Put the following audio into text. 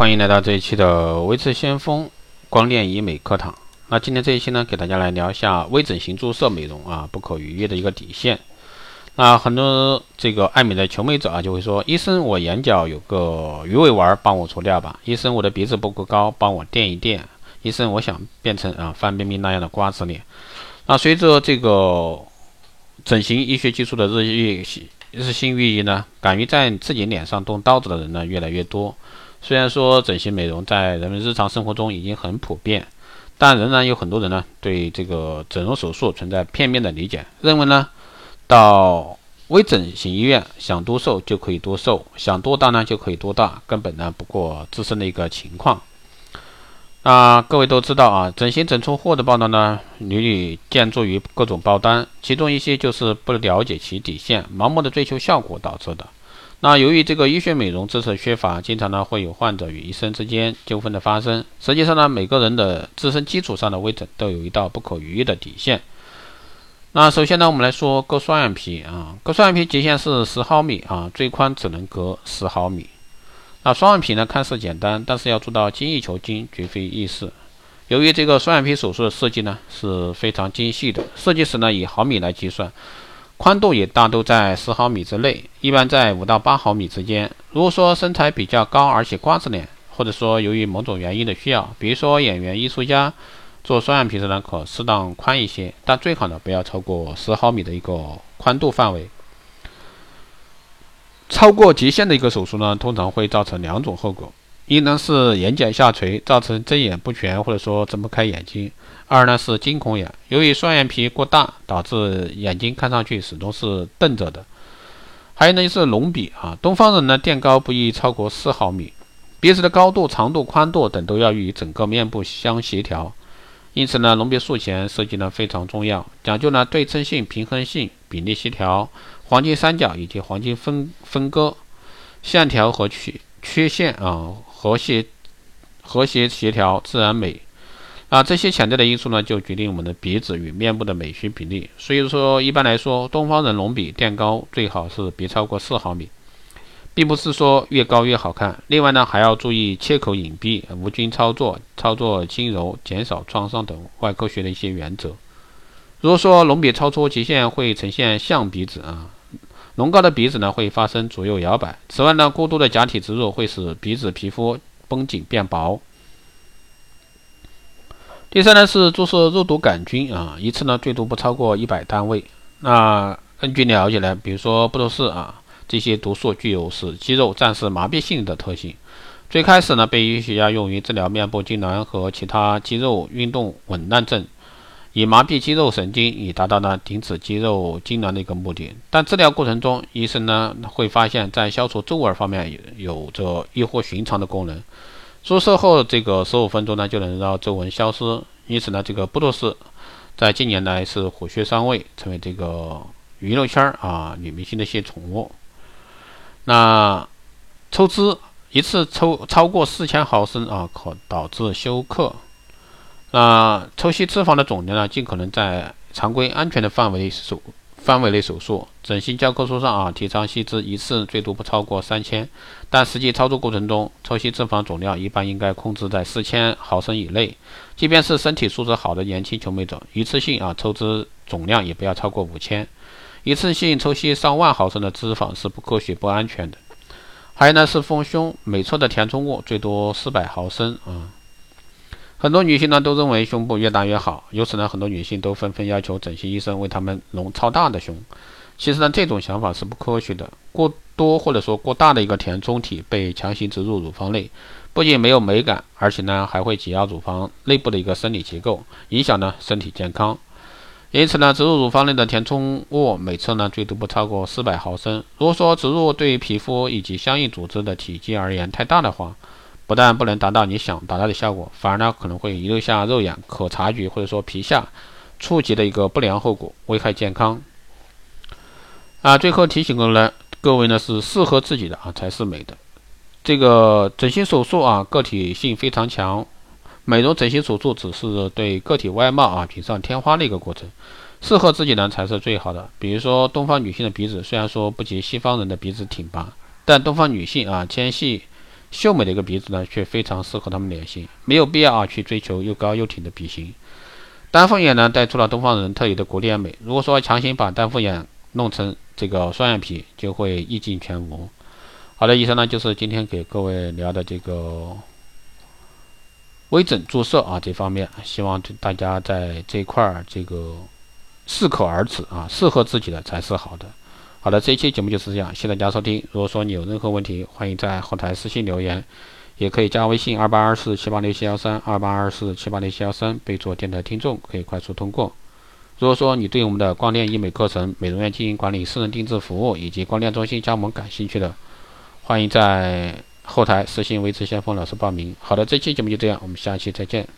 欢迎来到这一期的微智先锋光电医美课堂。那今天这一期呢，给大家来聊一下微整形注射美容啊不可逾越的一个底线。那很多这个爱美的求美者啊，就会说：医生，我眼角有个鱼尾纹，帮我除掉吧。医生，我的鼻子不够高，帮我垫一垫。医生，我想变成啊范冰冰那样的瓜子脸。那随着这个整形医学技术的日益日新月异呢，敢于在自己脸上动刀子的人呢越来越多。虽然说整形美容在人们日常生活中已经很普遍，但仍然有很多人呢对这个整容手术存在片面的理解，认为呢到微整形医院想多瘦就可以多瘦，想多大呢就可以多大，根本呢不过自身的一个情况。那各位都知道啊，整形整出货的报道呢屡屡见诸于各种报单，其中一些就是不了解其底线，盲目的追求效果导致的。那由于这个医学美容知识缺乏，经常呢会有患者与医生之间纠纷的发生。实际上呢，每个人的自身基础上的微整都有一道不可逾越的底线。那首先呢，我们来说割双眼皮啊，割双眼皮极限是十毫米啊，最宽只能割十毫米。那双眼皮呢看似简单，但是要做到精益求精绝非易事。由于这个双眼皮手术的设计呢是非常精细的，设计时呢以毫米来计算。宽度也大都在十毫米之内，一般在五到八毫米之间。如果说身材比较高，而且瓜子脸，或者说由于某种原因的需要，比如说演员、艺术家做双眼皮时呢，可适当宽一些，但最好呢不要超过十毫米的一个宽度范围。超过极限的一个手术呢，通常会造成两种后果：一呢是眼睑下垂，造成睁眼不全，或者说睁不开眼睛。二呢是惊恐眼，由于双眼皮过大，导致眼睛看上去始终是瞪着的。还有呢就是隆鼻啊，东方人呢垫高不宜超过四毫米，鼻子的高度、长度、宽度等都要与整个面部相协调。因此呢，隆鼻术前设计呢非常重要，讲究呢对称性、平衡性、比例协调、黄金三角以及黄金分分割、线条和曲曲线啊和谐和谐协调、自然美。啊，这些潜在的因素呢，就决定我们的鼻子与面部的美学比例。所以说，一般来说，东方人隆鼻垫高最好是别超过四毫米，并不是说越高越好看。另外呢，还要注意切口隐蔽、无菌操作、操作轻柔、减少创伤等外科学的一些原则。如果说隆鼻超出极限，会呈现象鼻子啊，隆高的鼻子呢会发生左右摇摆。此外呢，过度的假体植入会使鼻子皮肤绷紧变薄。第三呢是注射肉毒杆菌啊，一次呢最多不超过一百单位。那根据了解呢，比如说布洛氏啊，这些毒素具有使肌肉暂时麻痹性的特性。最开始呢被医学家用于治疗面部痉挛和其他肌肉运动紊乱症，以麻痹肌肉神经，以达到呢停止肌肉痉挛的一个目的。但治疗过程中，医生呢会发现，在消除皱纹方面有有着异乎寻常的功能。注射后这个十五分钟呢，就能让皱纹消失。因此呢，这个布洛斯在近年来是火血上位，成为这个娱乐圈啊女明星的一些宠物。那抽脂一次抽超过四千毫升啊，可导致休克。那抽吸脂肪的总量呢，尽可能在常规安全的范围手范围内手术。整形教科书上啊，提倡吸脂一次最多不超过三千，但实际操作过程中，抽吸脂肪总量一般应该控制在四千毫升以内。即便是身体素质好的年轻求美者，一次性啊抽脂总量也不要超过五千。一次性抽吸上万毫升的脂肪是不科学、不安全的。还有呢是丰胸，每侧的填充物最多四百毫升啊。很多女性呢都认为胸部越大越好，由此呢很多女性都纷纷要求整形医生为她们隆超大的胸。其实呢这种想法是不科学的，过多或者说过大的一个填充体被强行植入乳房内，不仅没有美感，而且呢还会挤压乳房内部的一个生理结构，影响呢身体健康。因此呢植入乳房内的填充物每侧呢最多不超过四百毫升。如果说植入对皮肤以及相应组织的体积而言太大的话，不但不能达到你想达到的效果，反而呢可能会遗留下肉眼可察觉或者说皮下触及的一个不良后果，危害健康。啊，最后提醒各位呢，各位呢是适合自己的啊才是美的。这个整形手术啊个体性非常强，美容整形手术只是对个体外貌啊锦上添花的一个过程，适合自己呢才是最好的。比如说东方女性的鼻子虽然说不及西方人的鼻子挺拔，但东方女性啊纤细。秀美的一个鼻子呢，却非常适合他们脸型，没有必要啊去追求又高又挺的鼻型。丹凤眼呢，带出了东方人特有的古典美。如果说强行把丹凤眼弄成这个双眼皮，就会意境全无。好的，以上呢就是今天给各位聊的这个微整注射啊这方面，希望大家在这块儿这个适可而止啊，适合自己的才是好的。好的，这一期节目就是这样，谢谢大家收听。如果说你有任何问题，欢迎在后台私信留言。也可以加微信二八二四七八六七幺三二八二四七八六七幺三，备注电台听众，可以快速通过。如果说你对我们的光电医美课程、美容院经营管理、私人定制服务以及光电中心加盟感兴趣的，欢迎在后台私信维持先锋老师报名。好的，这期节目就这样，我们下期再见。